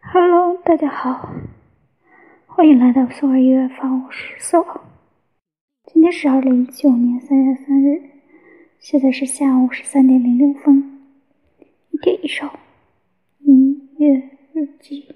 Hello，大家好，欢迎来到宋儿音乐房，我是宋今天是二零一九年三月三日，现在是下午十三点零六分，一点一首音乐日记。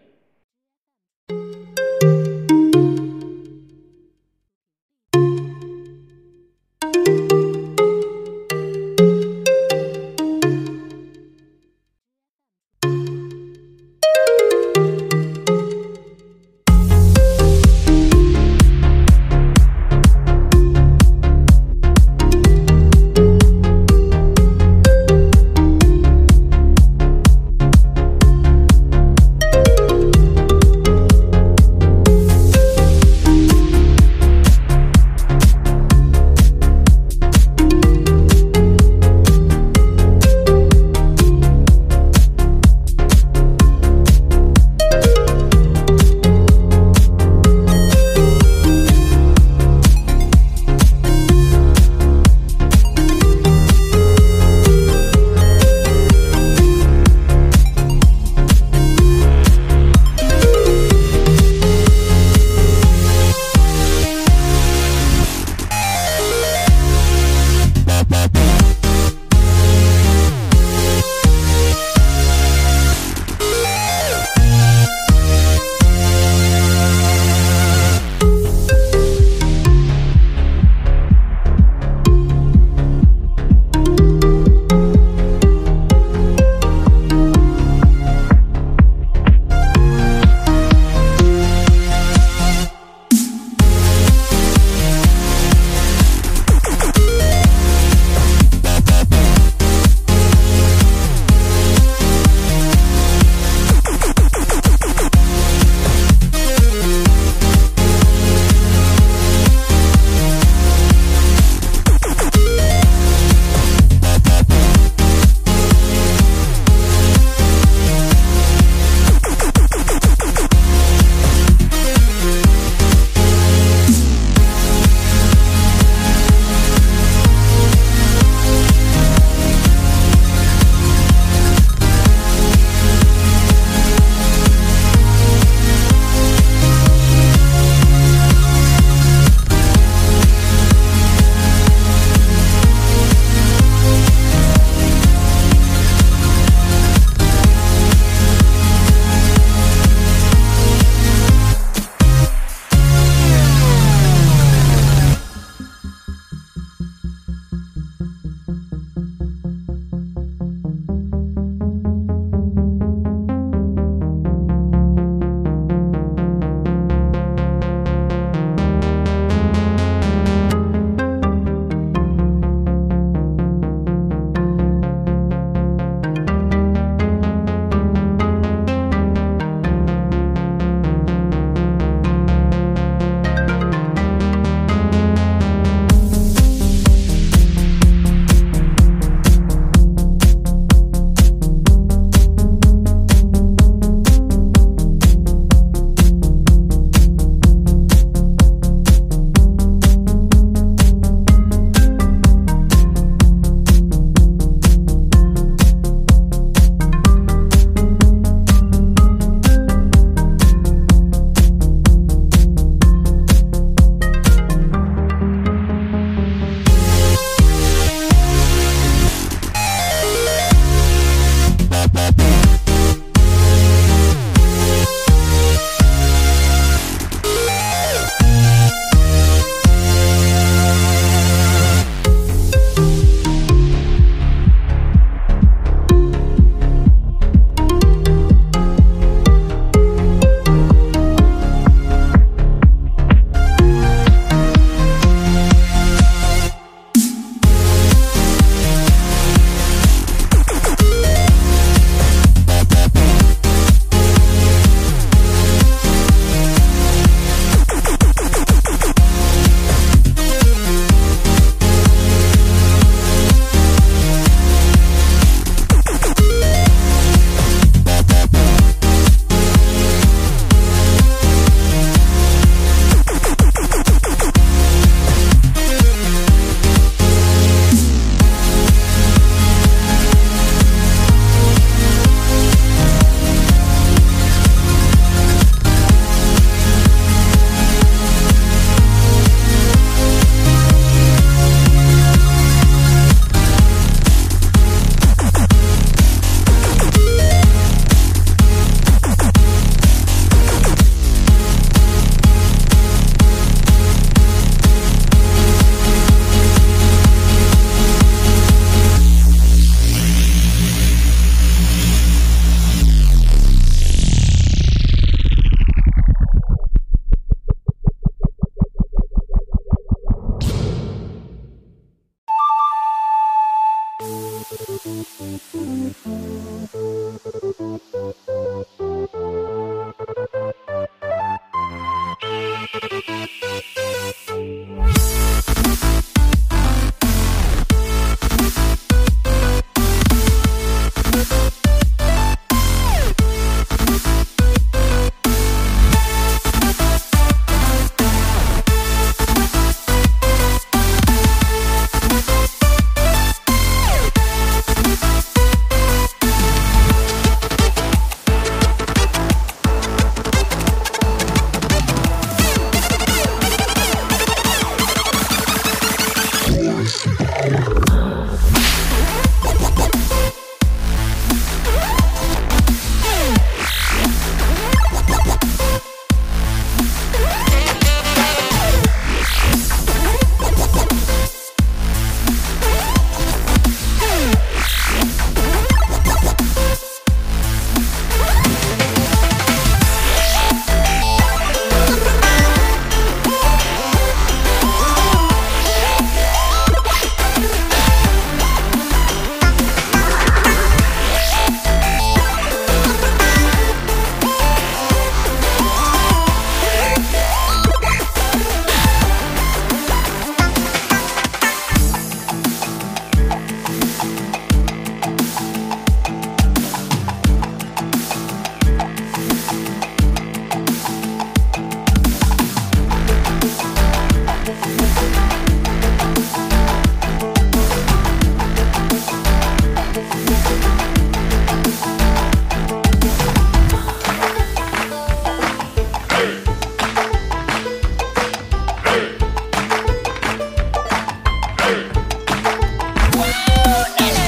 Ooh,